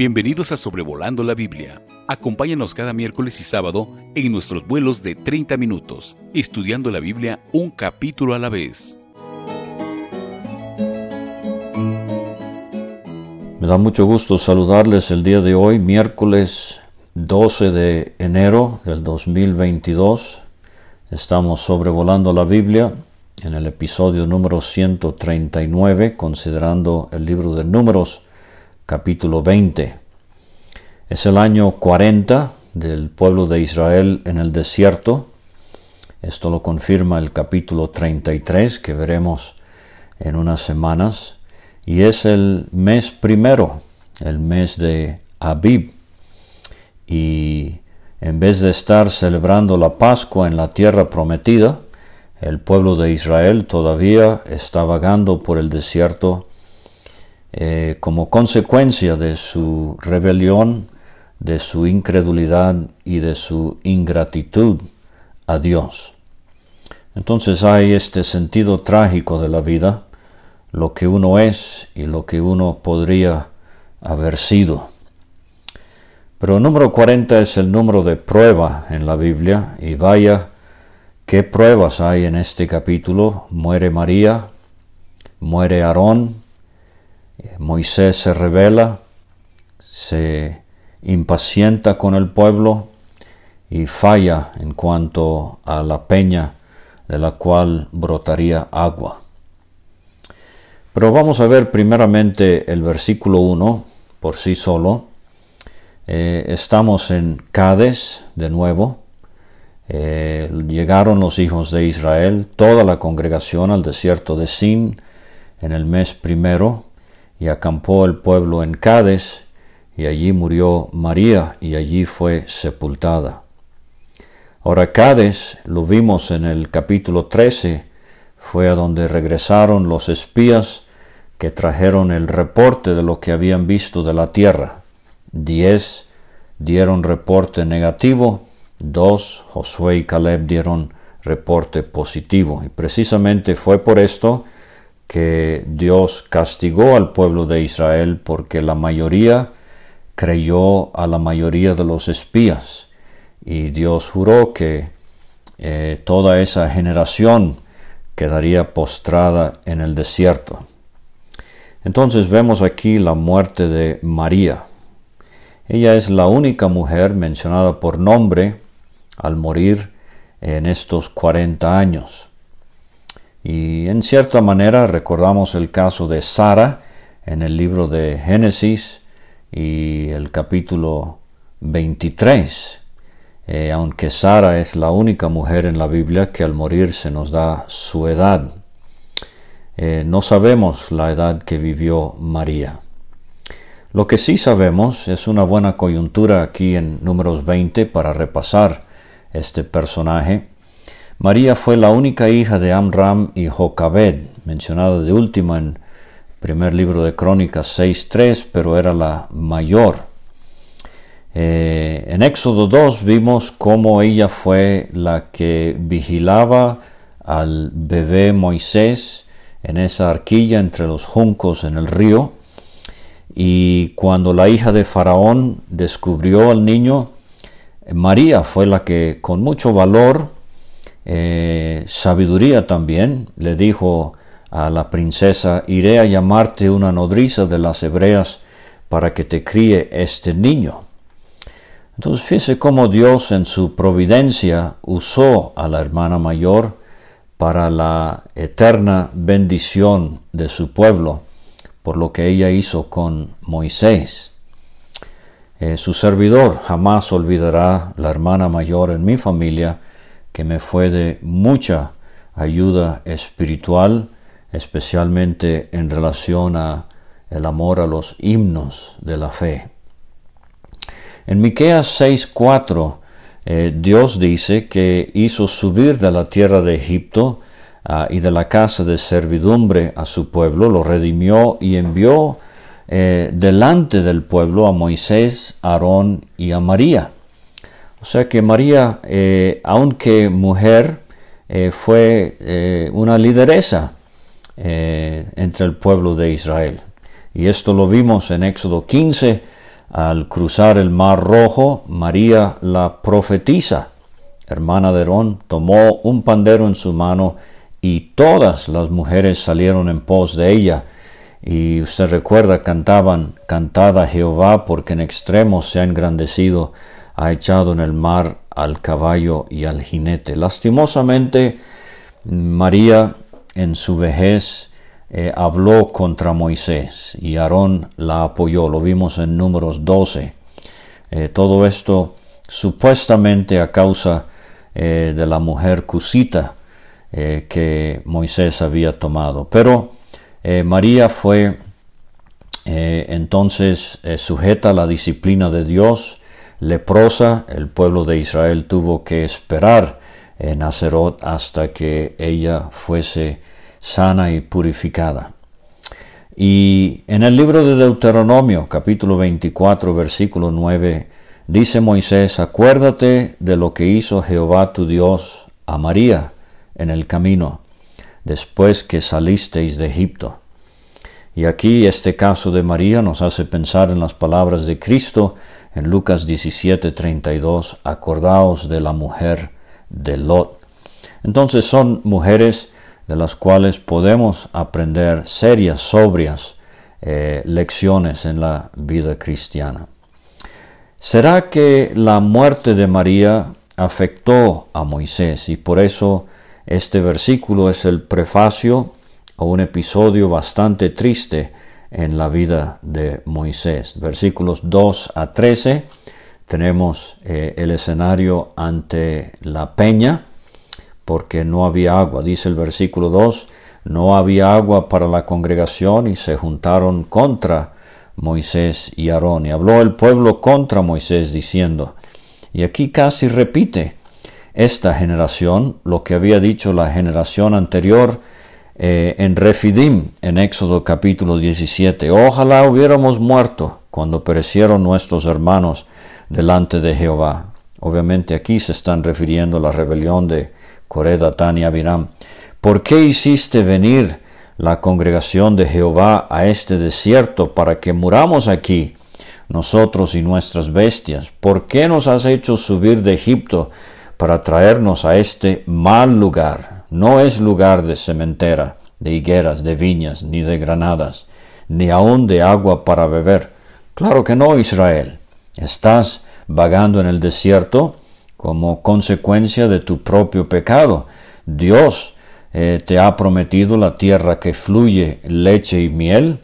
Bienvenidos a Sobrevolando la Biblia. Acompáñanos cada miércoles y sábado en nuestros vuelos de 30 minutos, estudiando la Biblia un capítulo a la vez. Me da mucho gusto saludarles el día de hoy, miércoles 12 de enero del 2022. Estamos sobrevolando la Biblia en el episodio número 139, considerando el libro de Números, capítulo 20. Es el año 40 del pueblo de Israel en el desierto. Esto lo confirma el capítulo 33 que veremos en unas semanas. Y es el mes primero, el mes de Abib. Y en vez de estar celebrando la Pascua en la tierra prometida, el pueblo de Israel todavía está vagando por el desierto eh, como consecuencia de su rebelión, de su incredulidad y de su ingratitud a Dios. Entonces hay este sentido trágico de la vida, lo que uno es y lo que uno podría haber sido. Pero número 40 es el número de prueba en la Biblia y vaya ¿Qué pruebas hay en este capítulo? Muere María, muere Aarón, Moisés se revela, se impacienta con el pueblo y falla en cuanto a la peña de la cual brotaría agua. Pero vamos a ver primeramente el versículo 1 por sí solo. Eh, estamos en Cádiz de nuevo. Eh, llegaron los hijos de Israel, toda la congregación al desierto de Sin en el mes primero, y acampó el pueblo en Cádiz, y allí murió María, y allí fue sepultada. Ahora Cádiz, lo vimos en el capítulo 13, fue a donde regresaron los espías que trajeron el reporte de lo que habían visto de la tierra. Diez dieron reporte negativo, Dos, Josué y Caleb dieron reporte positivo. Y precisamente fue por esto que Dios castigó al pueblo de Israel porque la mayoría creyó a la mayoría de los espías. Y Dios juró que eh, toda esa generación quedaría postrada en el desierto. Entonces vemos aquí la muerte de María. Ella es la única mujer mencionada por nombre al morir en estos 40 años. Y en cierta manera recordamos el caso de Sara en el libro de Génesis y el capítulo 23. Eh, aunque Sara es la única mujer en la Biblia que al morir se nos da su edad. Eh, no sabemos la edad que vivió María. Lo que sí sabemos es una buena coyuntura aquí en números 20 para repasar este personaje. María fue la única hija de Amram y Jocabed, mencionada de última en primer libro de Crónicas 6.3, pero era la mayor. Eh, en Éxodo 2 vimos cómo ella fue la que vigilaba al bebé Moisés en esa arquilla entre los juncos en el río. Y cuando la hija de Faraón descubrió al niño, María fue la que con mucho valor, eh, sabiduría también, le dijo a la princesa, iré a llamarte una nodriza de las hebreas para que te críe este niño. Entonces fíjese cómo Dios en su providencia usó a la hermana mayor para la eterna bendición de su pueblo, por lo que ella hizo con Moisés. Eh, su servidor jamás olvidará la hermana mayor en mi familia que me fue de mucha ayuda espiritual, especialmente en relación a el amor a los himnos de la fe. En Miqueas 6:4 eh, Dios dice que hizo subir de la tierra de Egipto ah, y de la casa de servidumbre a su pueblo, lo redimió y envió eh, delante del pueblo a Moisés, Aarón y a María. O sea que María, eh, aunque mujer, eh, fue una lideresa entre el pueblo de Israel. Y esto lo vimos en Éxodo 15, al cruzar el mar rojo, María la profetiza, hermana de Aarón, tomó un pandero en su mano y todas las mujeres salieron en pos de ella. Y usted recuerda, cantaban, cantada Jehová, porque en extremo se ha engrandecido, ha echado en el mar al caballo y al jinete. Lastimosamente, María en su vejez eh, habló contra Moisés y Aarón la apoyó. Lo vimos en números 12. Eh, todo esto supuestamente a causa eh, de la mujer cusita que Moisés había tomado. Pero María fue entonces sujeta a la disciplina de Dios, leprosa, el pueblo de Israel tuvo que esperar en Nazaret hasta que ella fuese sana y purificada. Y en el libro de Deuteronomio, capítulo 24, versículo 9, dice Moisés, acuérdate de lo que hizo Jehová tu Dios a María en el camino, después que salisteis de Egipto. Y aquí este caso de María nos hace pensar en las palabras de Cristo en Lucas 17, 32, acordaos de la mujer de Lot. Entonces son mujeres de las cuales podemos aprender serias, sobrias eh, lecciones en la vida cristiana. ¿Será que la muerte de María afectó a Moisés y por eso este versículo es el prefacio a un episodio bastante triste en la vida de Moisés? Versículos 2 a 13 tenemos eh, el escenario ante la peña, porque no había agua. Dice el versículo 2, no había agua para la congregación y se juntaron contra Moisés y Aarón. Y habló el pueblo contra Moisés diciendo, y aquí casi repite esta generación lo que había dicho la generación anterior eh, en Refidim, en Éxodo capítulo 17. Ojalá hubiéramos muerto cuando perecieron nuestros hermanos delante de Jehová. Obviamente aquí se están refiriendo a la rebelión de Coré, Datán y Abiram. ¿Por qué hiciste venir la congregación de Jehová a este desierto para que muramos aquí, nosotros y nuestras bestias? ¿Por qué nos has hecho subir de Egipto para traernos a este mal lugar? No es lugar de cementera, de higueras, de viñas, ni de granadas, ni aun de agua para beber. Claro que no, Israel. Estás vagando en el desierto como consecuencia de tu propio pecado. Dios eh, te ha prometido la tierra que fluye leche y miel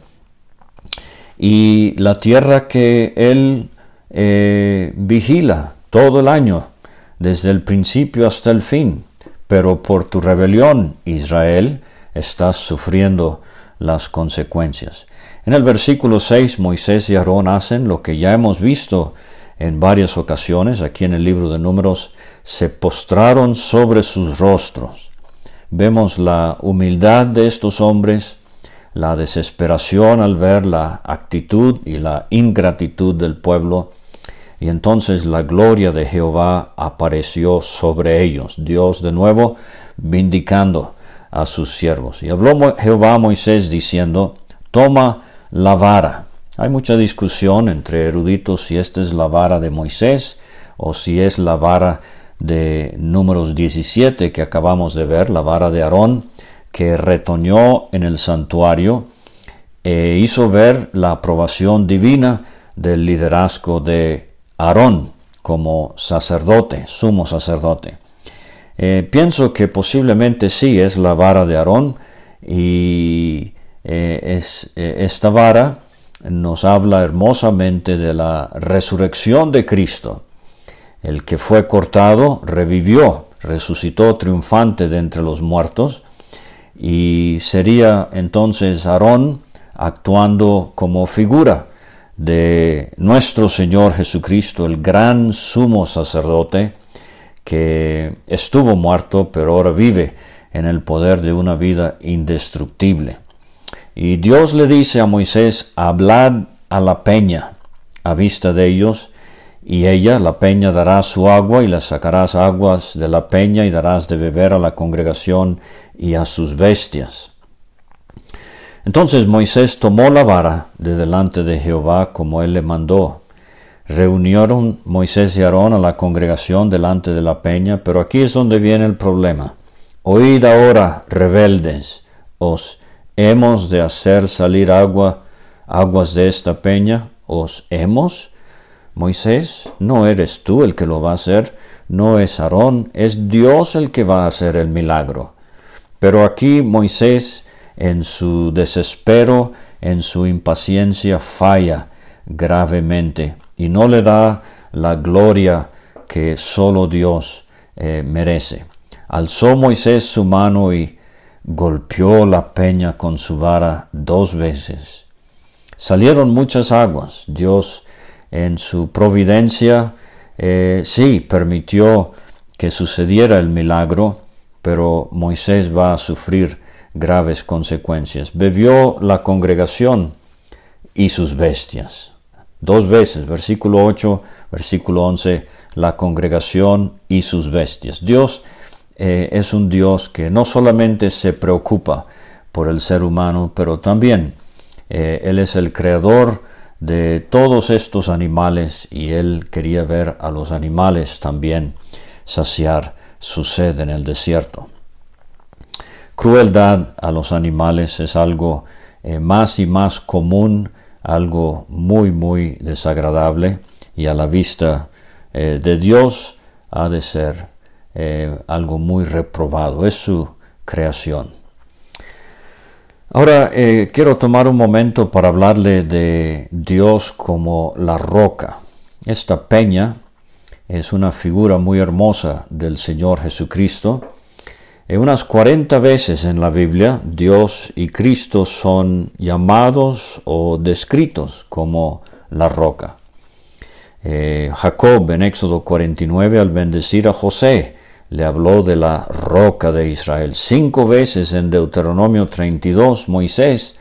y la tierra que Él eh, vigila todo el año, desde el principio hasta el fin. Pero por tu rebelión, Israel, estás sufriendo las consecuencias. En el versículo 6, Moisés y Aarón hacen lo que ya hemos visto en varias ocasiones, aquí en el libro de números, se postraron sobre sus rostros. Vemos la humildad de estos hombres, la desesperación al ver la actitud y la ingratitud del pueblo, y entonces la gloria de Jehová apareció sobre ellos, Dios de nuevo vindicando a sus siervos. Y habló Jehová a Moisés diciendo, toma la vara hay mucha discusión entre eruditos si esta es la vara de Moisés o si es la vara de números 17 que acabamos de ver, la vara de Aarón, que retoñó en el santuario e hizo ver la aprobación divina del liderazgo de Aarón como sacerdote, sumo sacerdote. Eh, pienso que posiblemente sí es la vara de Aarón y eh, eh, esta vara nos habla hermosamente de la resurrección de Cristo. El que fue cortado revivió, resucitó triunfante de entre los muertos y sería entonces Aarón actuando como figura de nuestro Señor Jesucristo, el gran sumo sacerdote que estuvo muerto pero ahora vive en el poder de una vida indestructible. Y Dios le dice a Moisés, hablad a la peña a vista de ellos, y ella, la peña, dará su agua, y le sacarás aguas de la peña, y darás de beber a la congregación y a sus bestias. Entonces Moisés tomó la vara de delante de Jehová como él le mandó, Reunieron Moisés y Aarón a la congregación delante de la peña, pero aquí es donde viene el problema. Oíd ahora, rebeldes, os hemos de hacer salir agua, aguas de esta peña, os hemos. Moisés, no eres tú el que lo va a hacer, no es Aarón, es Dios el que va a hacer el milagro. Pero aquí Moisés, en su desespero, en su impaciencia, falla gravemente y no le da la gloria que solo Dios eh, merece. Alzó Moisés su mano y golpeó la peña con su vara dos veces. Salieron muchas aguas. Dios en su providencia eh, sí permitió que sucediera el milagro, pero Moisés va a sufrir graves consecuencias. Bebió la congregación y sus bestias. Dos veces, versículo 8, versículo 11, la congregación y sus bestias. Dios eh, es un Dios que no solamente se preocupa por el ser humano, pero también eh, Él es el creador de todos estos animales y Él quería ver a los animales también saciar su sed en el desierto. Crueldad a los animales es algo eh, más y más común algo muy, muy desagradable y a la vista eh, de Dios ha de ser eh, algo muy reprobado. Es su creación. Ahora quiero tomar un momento para hablarle de Dios como la roca. Esta peña es una figura muy hermosa del Señor Jesucristo unas 40 veces en la Biblia Dios y Cristo son llamados o descritos como la roca. Eh, Jacob en Éxodo 49 al bendecir a José le habló de la roca de Israel. Cinco veces en Deuteronomio 32 Moisés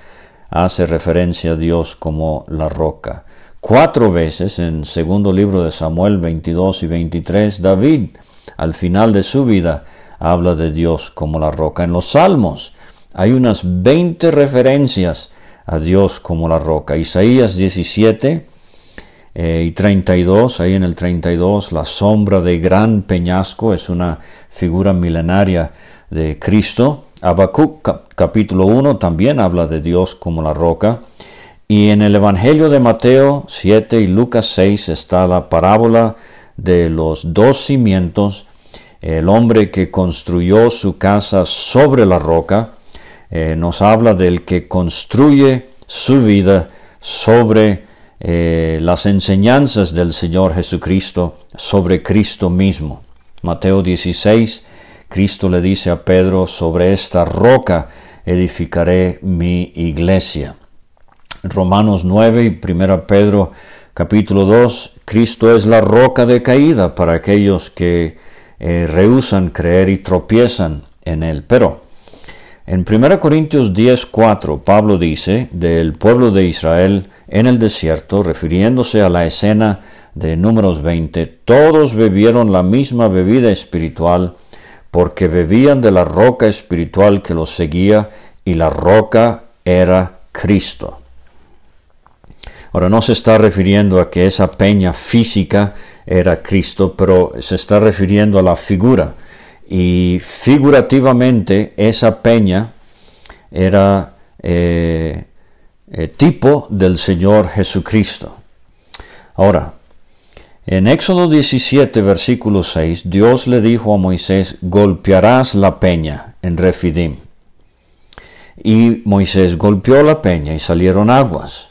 hace referencia a Dios como la roca. Cuatro veces en segundo libro de Samuel 22 y 23 David al final de su vida habla de Dios como la roca. En los Salmos hay unas 20 referencias a Dios como la roca. Isaías 17 eh, y 32, ahí en el 32, la sombra de gran peñasco es una figura milenaria de Cristo. Habacuc capítulo 1 también habla de Dios como la roca. Y en el Evangelio de Mateo 7 y Lucas 6 está la parábola de los dos cimientos el hombre que construyó su casa sobre la roca, eh, nos habla del que construye su vida sobre eh, las enseñanzas del Señor Jesucristo, sobre Cristo mismo. Mateo 16, Cristo le dice a Pedro, sobre esta roca edificaré mi iglesia. Romanos 9 y 1 Pedro capítulo 2, Cristo es la roca de caída para aquellos que eh, creer y tropiezan en él. Pero en 1 Corintios 10:4 Pablo dice del pueblo de Israel en el desierto, refiriéndose a la escena de números 20, todos bebieron la misma bebida espiritual porque bebían de la roca espiritual que los seguía y la roca era Cristo. Ahora no se está refiriendo a que esa peña física era Cristo, pero se está refiriendo a la figura. Y figurativamente esa peña era eh, eh, tipo del Señor Jesucristo. Ahora, en Éxodo 17, versículo 6, Dios le dijo a Moisés, golpearás la peña en Refidim. Y Moisés golpeó la peña y salieron aguas.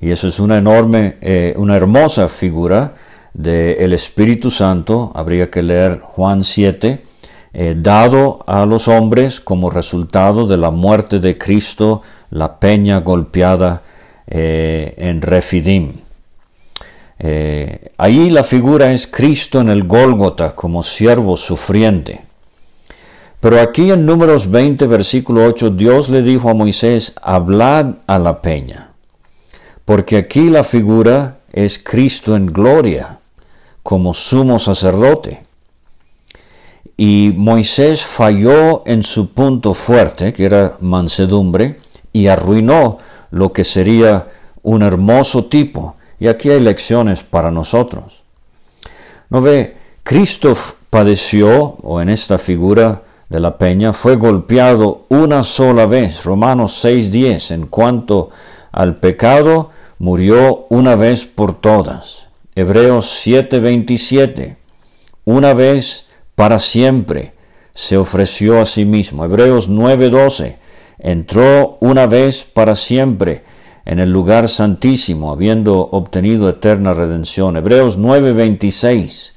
Y eso es una enorme, eh, una hermosa figura del Espíritu Santo, habría que leer Juan 7, eh, dado a los hombres como resultado de la muerte de Cristo, la peña golpeada eh, en Refidim. Eh, ahí la figura es Cristo en el Gólgota como siervo sufriente. Pero aquí en números 20, versículo 8, Dios le dijo a Moisés, hablad a la peña, porque aquí la figura es Cristo en gloria como sumo sacerdote. Y Moisés falló en su punto fuerte, que era mansedumbre, y arruinó lo que sería un hermoso tipo Y aquí hay lecciones para nosotros. ¿No ve? Cristo padeció, o en esta figura de la peña, fue golpeado una sola vez, Romanos 6.10, en cuanto al pecado, murió una vez por todas. Hebreos 7:27, una vez para siempre se ofreció a sí mismo. Hebreos 9:12, entró una vez para siempre en el lugar santísimo, habiendo obtenido eterna redención. Hebreos 9:26,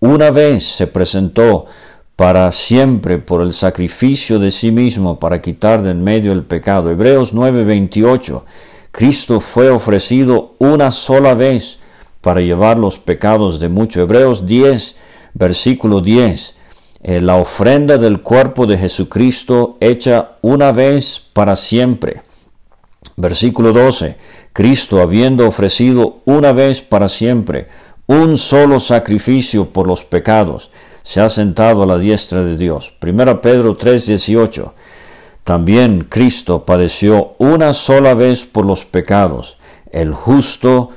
una vez se presentó para siempre por el sacrificio de sí mismo para quitar de en medio el pecado. Hebreos 9:28, Cristo fue ofrecido una sola vez para llevar los pecados de muchos. Hebreos 10, versículo 10. Eh, la ofrenda del cuerpo de Jesucristo hecha una vez para siempre. Versículo 12. Cristo habiendo ofrecido una vez para siempre un solo sacrificio por los pecados, se ha sentado a la diestra de Dios. 1 Pedro 3:18. También Cristo padeció una sola vez por los pecados, el justo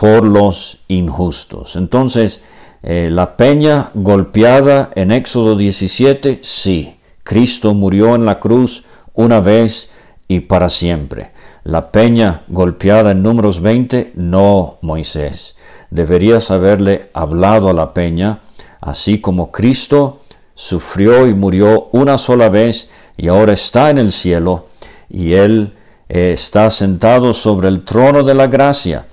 por los injustos. Entonces, eh, la peña golpeada en Éxodo 17, sí, Cristo murió en la cruz una vez y para siempre. La peña golpeada en números 20, no Moisés. Deberías haberle hablado a la peña, así como Cristo sufrió y murió una sola vez y ahora está en el cielo y Él eh, está sentado sobre el trono de la gracia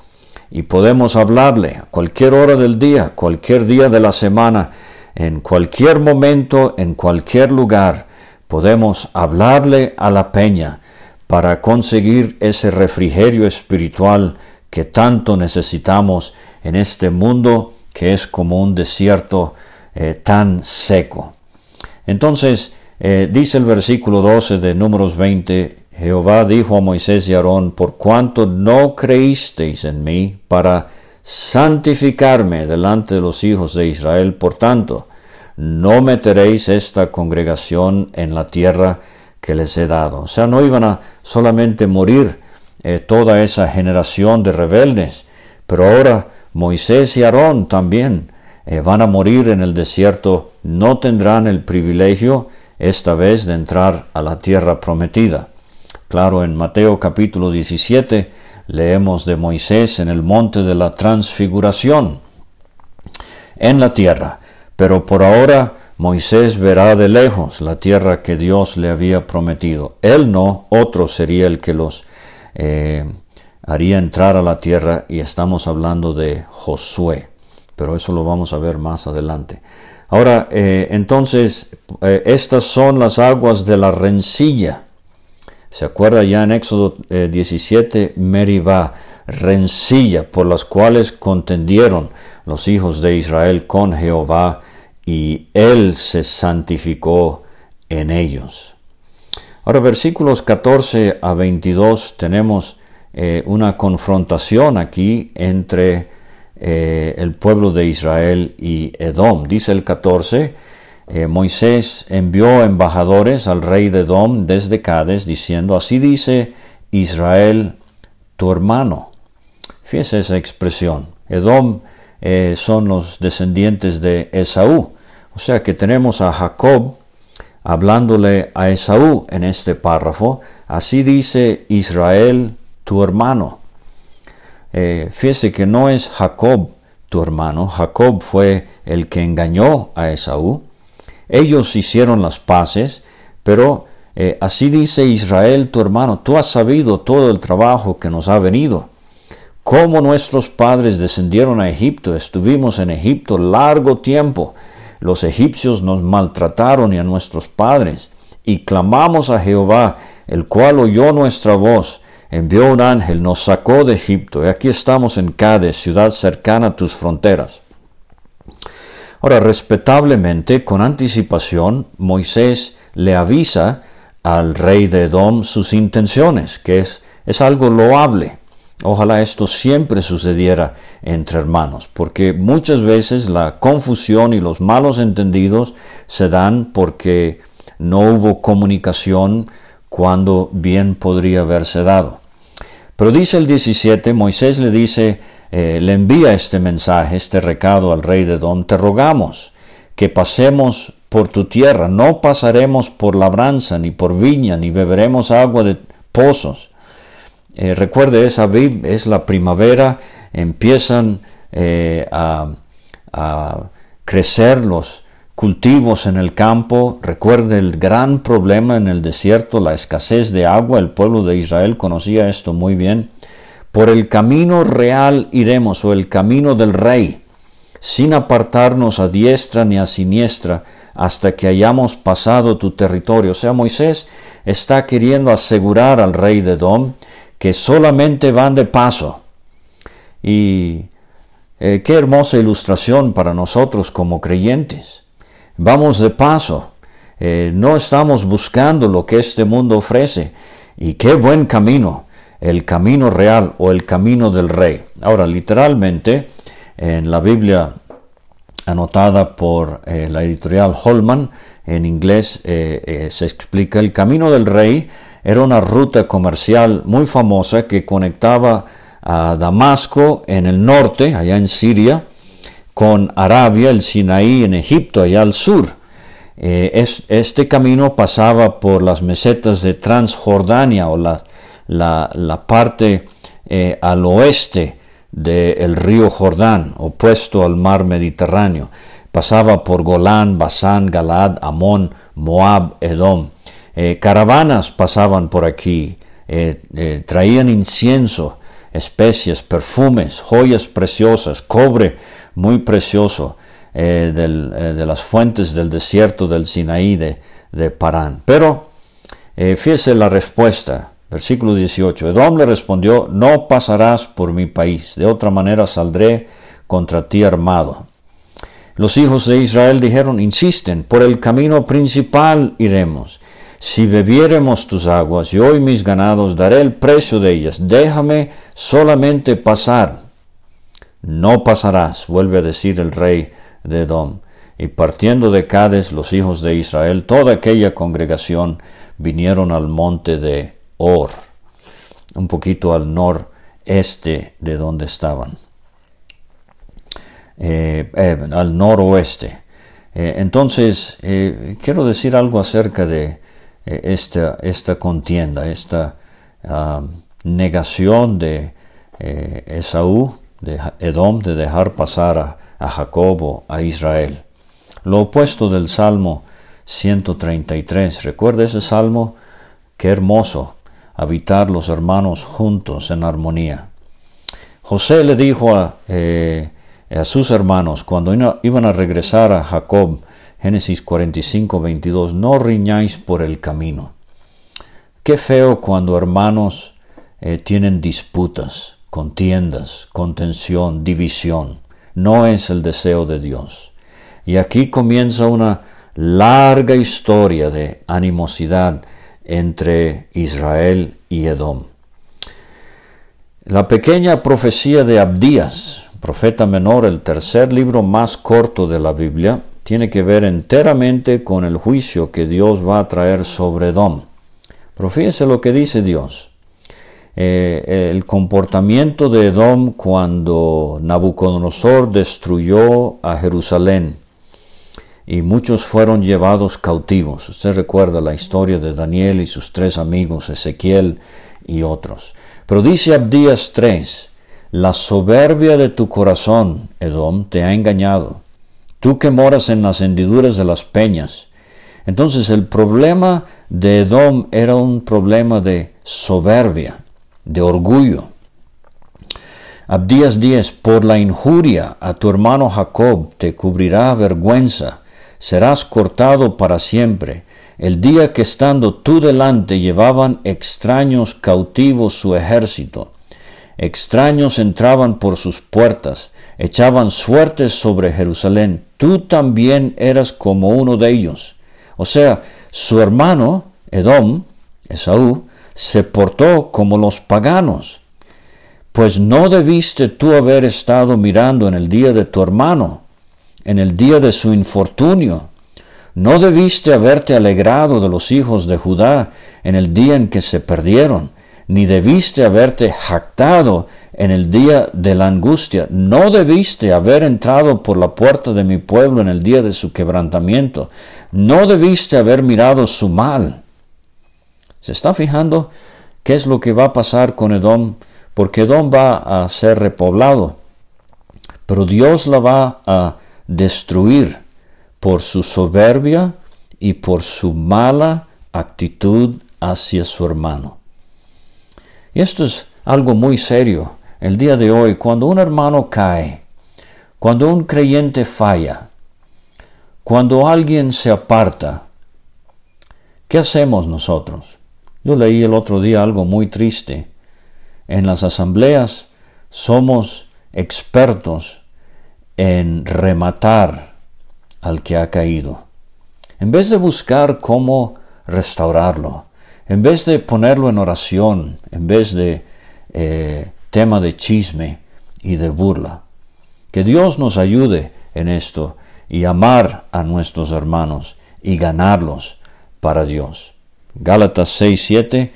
y podemos hablarle a cualquier hora del día, cualquier día de la semana, en cualquier momento, en cualquier lugar, podemos hablarle a la peña para conseguir ese refrigerio espiritual que tanto necesitamos en este mundo que es como un desierto eh, tan seco. Entonces, eh, dice el versículo 12 de Números 20, Jehová dijo a Moisés y Aarón, por cuanto no creísteis en mí para santificarme delante de los hijos de Israel, por tanto, no meteréis esta congregación en la tierra que les he dado. O sea, no iban a solamente morir eh, toda esa generación de rebeldes, pero ahora Moisés y Aarón también eh, van a morir en el desierto, no tendrán el privilegio esta vez de entrar a la tierra prometida. Claro, en Mateo capítulo 17 leemos de Moisés en el monte de la transfiguración en la tierra, pero por ahora Moisés verá de lejos la tierra que Dios le había prometido. Él no, otro sería el que los eh, haría entrar a la tierra y estamos hablando de Josué, pero eso lo vamos a ver más adelante. Ahora, eh, entonces, eh, estas son las aguas de la rencilla. ¿Se acuerda ya en Éxodo 17, eh, Meribá, rencilla por las cuales contendieron los hijos de Israel con Jehová y él se santificó en ellos. Ahora, versículos 14 a 22 tenemos una confrontación aquí entre eh, el pueblo de Israel y Edom. Dice el 14, eh, Moisés envió embajadores al rey de Edom desde Cades diciendo, así dice Israel, tu hermano. Fíjese esa expresión. Edom eh, son los descendientes de Esaú. O sea que tenemos a Jacob hablándole a Esaú en este párrafo. Así dice Israel, tu hermano. Eh, fíjese que no es Jacob tu hermano, Jacob fue el que engañó a Esaú. Ellos hicieron las paces, pero eh, así dice Israel tu hermano, tú has sabido todo el trabajo que nos ha venido. Cómo nuestros padres descendieron a Egipto, estuvimos en Egipto largo tiempo. Los egipcios nos maltrataron y a nuestros padres, y clamamos a Jehová, el cual oyó nuestra voz, envió un ángel, nos sacó de Egipto, y aquí estamos en Cádiz, ciudad cercana a tus fronteras. Ahora, respetablemente, con anticipación, Moisés le avisa al rey de Edom sus intenciones, que es, es algo loable. Ojalá esto siempre sucediera entre hermanos, porque muchas veces la confusión y los malos entendidos se dan porque no hubo comunicación cuando bien podría haberse dado. Pero dice el 17, Moisés le dice eh, le envía este mensaje, este recado al rey de Edom, te rogamos que pasemos por tu tierra, no pasaremos por labranza, ni por viña, ni beberemos agua de pozos. Eh, recuerde, esa es la primavera, empiezan eh, a, a crecer los cultivos en el campo. Recuerde el gran problema en el desierto, la escasez de agua. El pueblo de Israel conocía esto muy bien. Por el camino real iremos, o el camino del rey, sin apartarnos a diestra ni a siniestra, hasta que hayamos pasado tu territorio. O sea, Moisés está queriendo asegurar al rey de Edom que solamente van de paso. Y eh, qué hermosa ilustración para nosotros como creyentes. Vamos de paso. Eh, no estamos buscando lo que este mundo ofrece. Y qué buen camino, el camino real o el camino del rey. Ahora, literalmente, en la Biblia anotada por eh, la editorial Holman, en inglés eh, eh, se explica, el Camino del Rey era una ruta comercial muy famosa que conectaba a Damasco en el norte, allá en Siria, con Arabia, el Sinaí en Egipto, allá al sur. este camino pasaba por las mesetas de Transjordania o la, la parte al oeste del río Jordán, opuesto al mar Mediterráneo. Pasaba por Golán, Basán, Galad, Amón, Moab, Edom. Eh, caravanas pasaban por aquí, eh, eh, traían incienso, especies, perfumes, joyas preciosas, cobre muy precioso de las fuentes del desierto del Sinaí de, de Parán. Pero fíjese la respuesta, Versículo 18. Edom le respondió, no pasarás por mi país, de otra manera saldré contra ti armado. Los hijos de Israel dijeron, insisten, por el camino principal iremos. Si bebiéremos tus aguas y hoy mis ganados, daré el precio de ellas. Déjame solamente pasar. No pasarás, vuelve a decir el rey de Edom. Y partiendo de Cades los hijos de Israel, toda aquella congregación vinieron al monte de Or, un poquito al noreste de donde estaban, eh, eh, al noroeste. Eh, entonces, quiero decir algo acerca de esta, esta, contienda, esta ah, negación de Esaú, de Edom, de dejar pasar a, a Jacobo, a Israel. Lo opuesto del Salmo 133. ¿Recuerda ese salmo? Qué hermoso habitar los hermanos juntos en armonía. José le dijo a, eh, a sus hermanos cuando iban a regresar a Jacob, Génesis 45, 22, no riñáis por el camino. Qué feo cuando hermanos eh, tienen disputas, contiendas, contención, división. No es el deseo de Dios. Y aquí comienza una larga historia de animosidad entre Israel y Edom. La pequeña profecía de Abdías, profeta menor, el tercer libro más corto de la Biblia, tiene que ver enteramente con el juicio que Dios va a traer sobre Edom. Pero lo que dice Dios. Eh, el comportamiento de Edom cuando Nabucodonosor destruyó a Jerusalén y muchos fueron llevados cautivos. Usted recuerda la historia de Daniel y sus tres amigos, Ezequiel y otros. Pero dice Abdías 3, la soberbia de tu corazón, Edom, te ha engañado. Tú que moras en las hendiduras de las peñas. Entonces el problema de Edom era un problema de soberbia, de orgullo. Abdías 10, por la injuria a tu hermano Jacob te cubrirá vergüenza serás cortado para siempre. El día que estando tú delante llevaban extraños cautivos su ejército. Extraños entraban por sus puertas, echaban suertes sobre Jerusalén. Tú también eras como uno de ellos. O sea, su hermano, Edom, Esaú, se portó como los paganos. Pues no debiste tú haber estado mirando en el día de tu hermano, en el día de su infortunio. ¿No debiste haberte alegrado de los hijos de Judá en el día en que se perdieron? Ni debiste haberte jactado en el día de la angustia. No debiste haber entrado por la puerta de mi pueblo en el día de su quebrantamiento. No debiste haber mirado su mal. ¿Se está fijando qué es lo que va a pasar con Edom? Porque Edom va a ser repoblado, pero Dios la va a destruir por su soberbia y por su mala actitud hacia su hermano. Y esto es algo muy serio el día de hoy, cuando un hermano cae, cuando un creyente falla, cuando alguien se aparta, ¿qué hacemos nosotros? Yo leí el otro día algo muy triste. En las asambleas somos expertos en rematar al que ha caído. En vez de buscar cómo restaurarlo, en vez de ponerlo en oración, en vez de eh, tema de chisme y de burla. Que Dios nos ayude en esto y amar a nuestros hermanos y ganarlos para Dios. Gálatas 6:7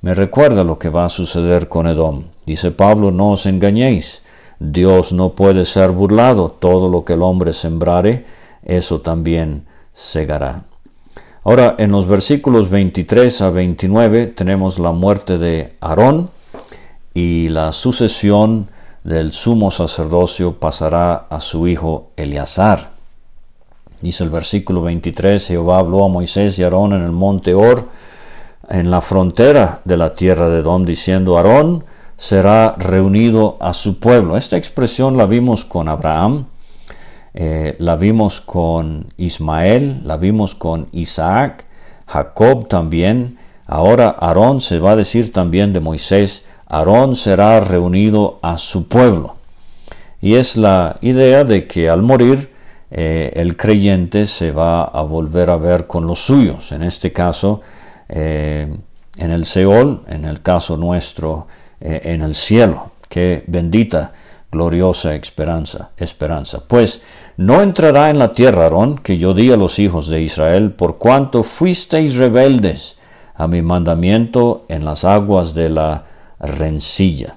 me recuerda lo que va a suceder con Edom. Dice Pablo, no os engañéis, Dios no puede ser burlado, todo lo que el hombre sembrare, eso también segará. Ahora, en los versículos 23 a 29 tenemos la muerte de Aarón, y la sucesión del sumo sacerdocio pasará a su hijo Eleazar. Dice el versículo 23, Jehová habló a Moisés y Aarón en el monte Or, en la frontera de la tierra de Edom, diciendo, Aarón será reunido a su pueblo. Esta expresión la vimos con Abraham, eh, la vimos con Ismael, la vimos con Isaac, Jacob también. Ahora Aarón se va a decir también de Moisés, Aarón será reunido a su pueblo. Y es la idea de que al morir eh, el creyente se va a volver a ver con los suyos, en este caso eh, en el Seol, en el caso nuestro eh, en el cielo. Qué bendita, gloriosa esperanza, esperanza. Pues no entrará en la tierra, Aarón, que yo di a los hijos de Israel, por cuanto fuisteis rebeldes a mi mandamiento en las aguas de la rencilla.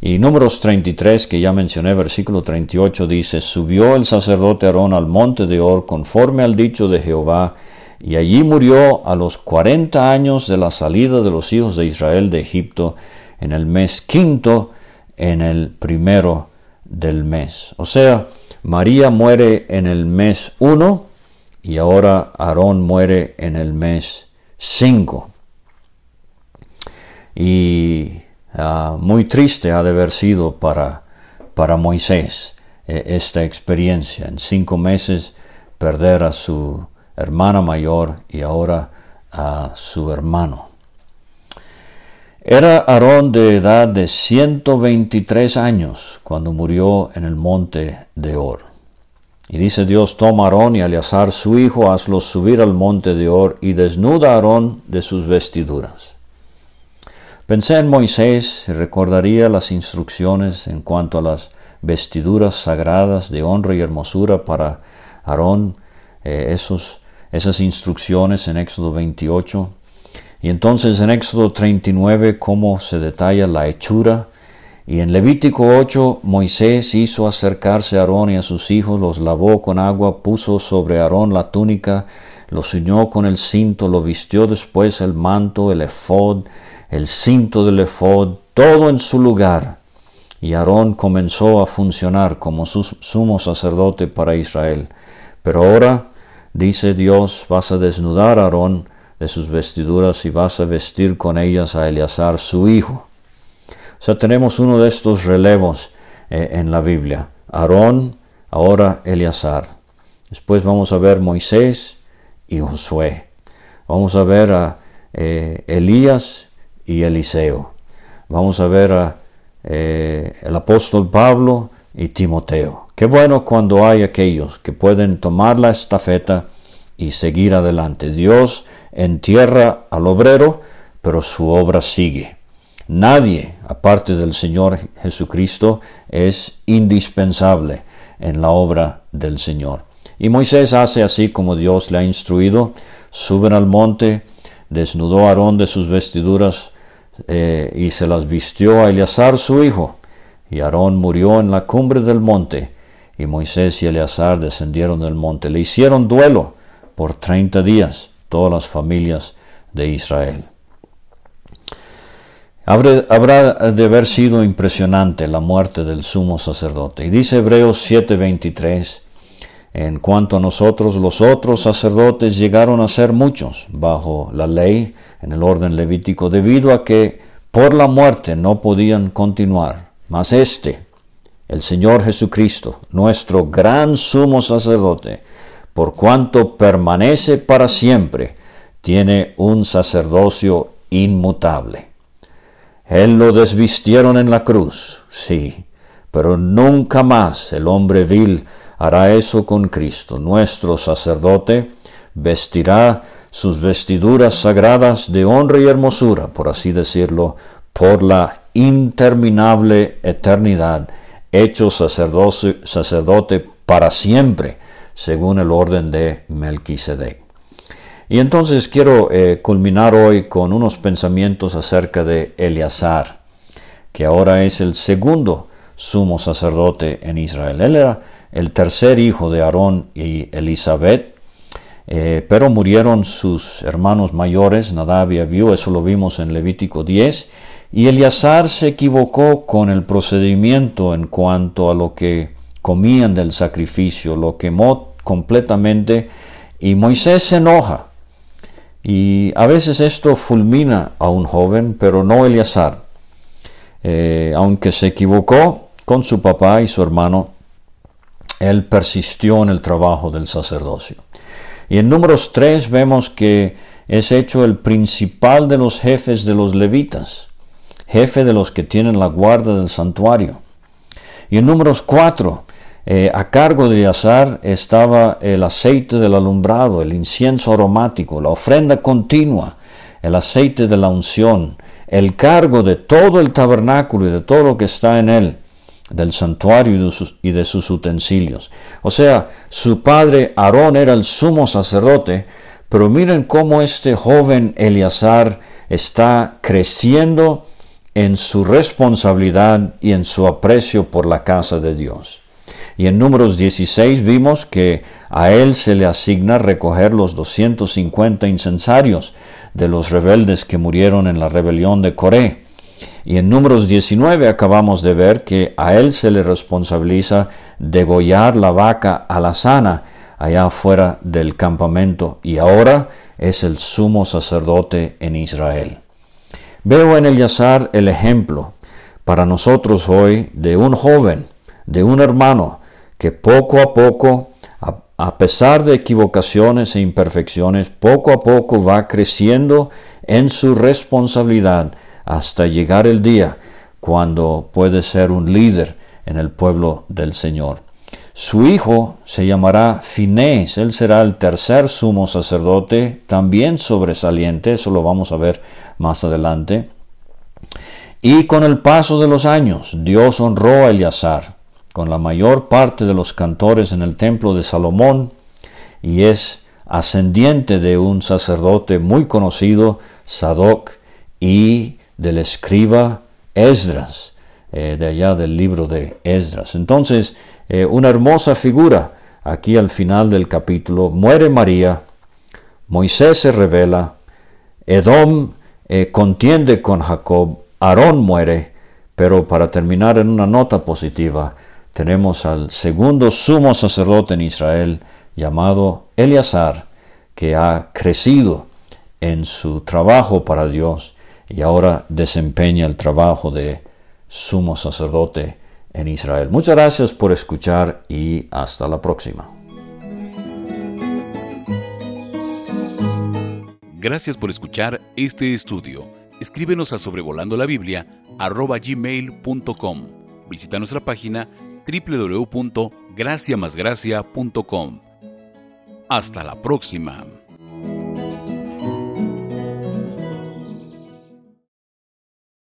Y números 33, que ya mencioné, versículo 38, dice, subió el sacerdote Aarón al monte de Or conforme al dicho de Jehová, y allí murió a los cuarenta años de la salida de los hijos de Israel de Egipto, en el mes quinto, en el primero del mes. O sea, María muere en el mes uno, y ahora Aarón muere en el mes cinco. Y ah, muy triste ha de haber sido para, para Moisés eh, esta experiencia. En cinco meses perder a su hermana mayor y ahora a su hermano. Era Aarón de edad de 123 años cuando murió en el monte de Or. Y dice Dios, toma a Aarón y Eleazar su hijo, hazlos subir al monte de Or y desnuda a Aarón de sus vestiduras. Pensé en Moisés y recordaría las instrucciones en cuanto a las vestiduras sagradas de honra y hermosura para Aarón, eh, esos, esas instrucciones en Éxodo 28. Y entonces en Éxodo 39 cómo se detalla la hechura. Y en Levítico 8 Moisés hizo acercarse a Aarón y a sus hijos, los lavó con agua, puso sobre Aarón la túnica, lo ciñó con el cinto, lo vistió después el manto, el efod, el cinto del efod, todo en su lugar. Y Aarón comenzó a funcionar como su sumo sacerdote para Israel. Pero ahora, dice Dios, vas a desnudar a Aarón de sus vestiduras y vas a vestir con ellas a Eleazar su hijo. O sea, tenemos uno de estos relevos eh, en la Biblia. Aarón, ahora Eleazar. Después vamos a ver Moisés y Josué. Vamos a ver a eh, Elías y Eliseo. Vamos a ver a eh, el apóstol Pablo y Timoteo. Qué bueno cuando hay aquellos que pueden tomar la estafeta y seguir adelante. Dios entierra al obrero, pero su obra sigue. Nadie, aparte del Señor Jesucristo, es indispensable en la obra del Señor. Y Moisés hace así como Dios le ha instruido. Suben al monte, desnudó a Aarón de sus vestiduras, eh, y se las vistió a Eleazar su hijo, Y Aarón murió en la cumbre del monte, y Moisés y Eleazar descendieron del monte. Le hicieron duelo por treinta días todas las familias de Israel. Habrá de haber sido impresionante la muerte del sumo sacerdote. Y dice Hebreos 7:23, en cuanto a nosotros, los otros sacerdotes llegaron a ser muchos bajo la ley en el orden levítico, debido a que por la muerte no podían continuar. Mas este, el Señor Jesucristo, nuestro gran sumo sacerdote, por cuanto permanece para siempre, tiene un sacerdocio inmutable. Él lo desvistieron en la cruz, sí, pero nunca más el hombre vil hará eso con Cristo. Nuestro sacerdote vestirá sus vestiduras sagradas de honra y hermosura, por así decirlo, por la interminable eternidad, hecho sacerdote para siempre, según el orden de Melquisedec. Y entonces quiero eh, culminar hoy con unos pensamientos acerca de Eleazar, que ahora es el segundo sumo sacerdote en Israel. Él era el tercer hijo de Aarón y Elizabeth, eh, pero murieron sus hermanos mayores, Nadab y Abiú, eso lo vimos en Levítico 10, y Eleazar se equivocó con el procedimiento en cuanto a lo que comían del sacrificio, lo quemó completamente, y Moisés se enoja. Y a veces esto fulmina a un joven, pero no Eleazar. Eh, aunque se equivocó con su papá y su hermano, él persistió en el trabajo del sacerdocio. Y en números 3 vemos que es hecho el principal de los jefes de los levitas, jefe de los que tienen la guarda del santuario. Y en números 4, eh, a cargo de Eleazar estaba el aceite del alumbrado, el incienso aromático, la ofrenda continua, el aceite de la unción, el cargo de todo el tabernáculo y de todo lo que está en él del santuario y de, sus, utensilios. O sea, su padre Aarón era el sumo sacerdote, pero miren cómo este joven Eleazar está creciendo en su responsabilidad y en su aprecio por la casa de Dios. Y en números 16 vimos que a él se le asigna recoger los 250 incensarios de los rebeldes que murieron en la rebelión de Coré. Y en números 19 acabamos de ver que a él se le responsabiliza degollar la vaca alazana allá afuera del campamento y ahora es el sumo sacerdote en Israel. Veo en Eleazar el ejemplo para nosotros hoy de un joven, de un hermano, que poco a poco, a, pesar de equivocaciones e imperfecciones, poco a poco va creciendo en su responsabilidad hasta llegar el día cuando puede ser un líder en el pueblo del Señor. Su hijo se llamará Finés, él será el tercer sumo sacerdote, también sobresaliente, eso lo vamos a ver más adelante. Y con el paso de los años, Dios honró a Eleazar con la mayor parte de los cantores en el templo de Salomón y es ascendiente de un sacerdote muy conocido, Sadoc, y del escriba Esdras, eh, de allá del libro de Esdras. Entonces, eh, una hermosa figura aquí al final del capítulo. Muere María, Moisés se revela, Edom eh, contiende con Jacob, Aarón muere, pero para terminar en una nota positiva, tenemos al segundo sumo sacerdote en Israel llamado Eleazar, que ha crecido en su trabajo para Dios y ahora desempeña el trabajo de sumo sacerdote en Israel. Muchas gracias por escuchar y hasta la próxima. Gracias por escuchar este estudio. Escríbenos a sobrevolando la Biblia visita nuestra página www.graciamasgracia.com. Hasta la próxima.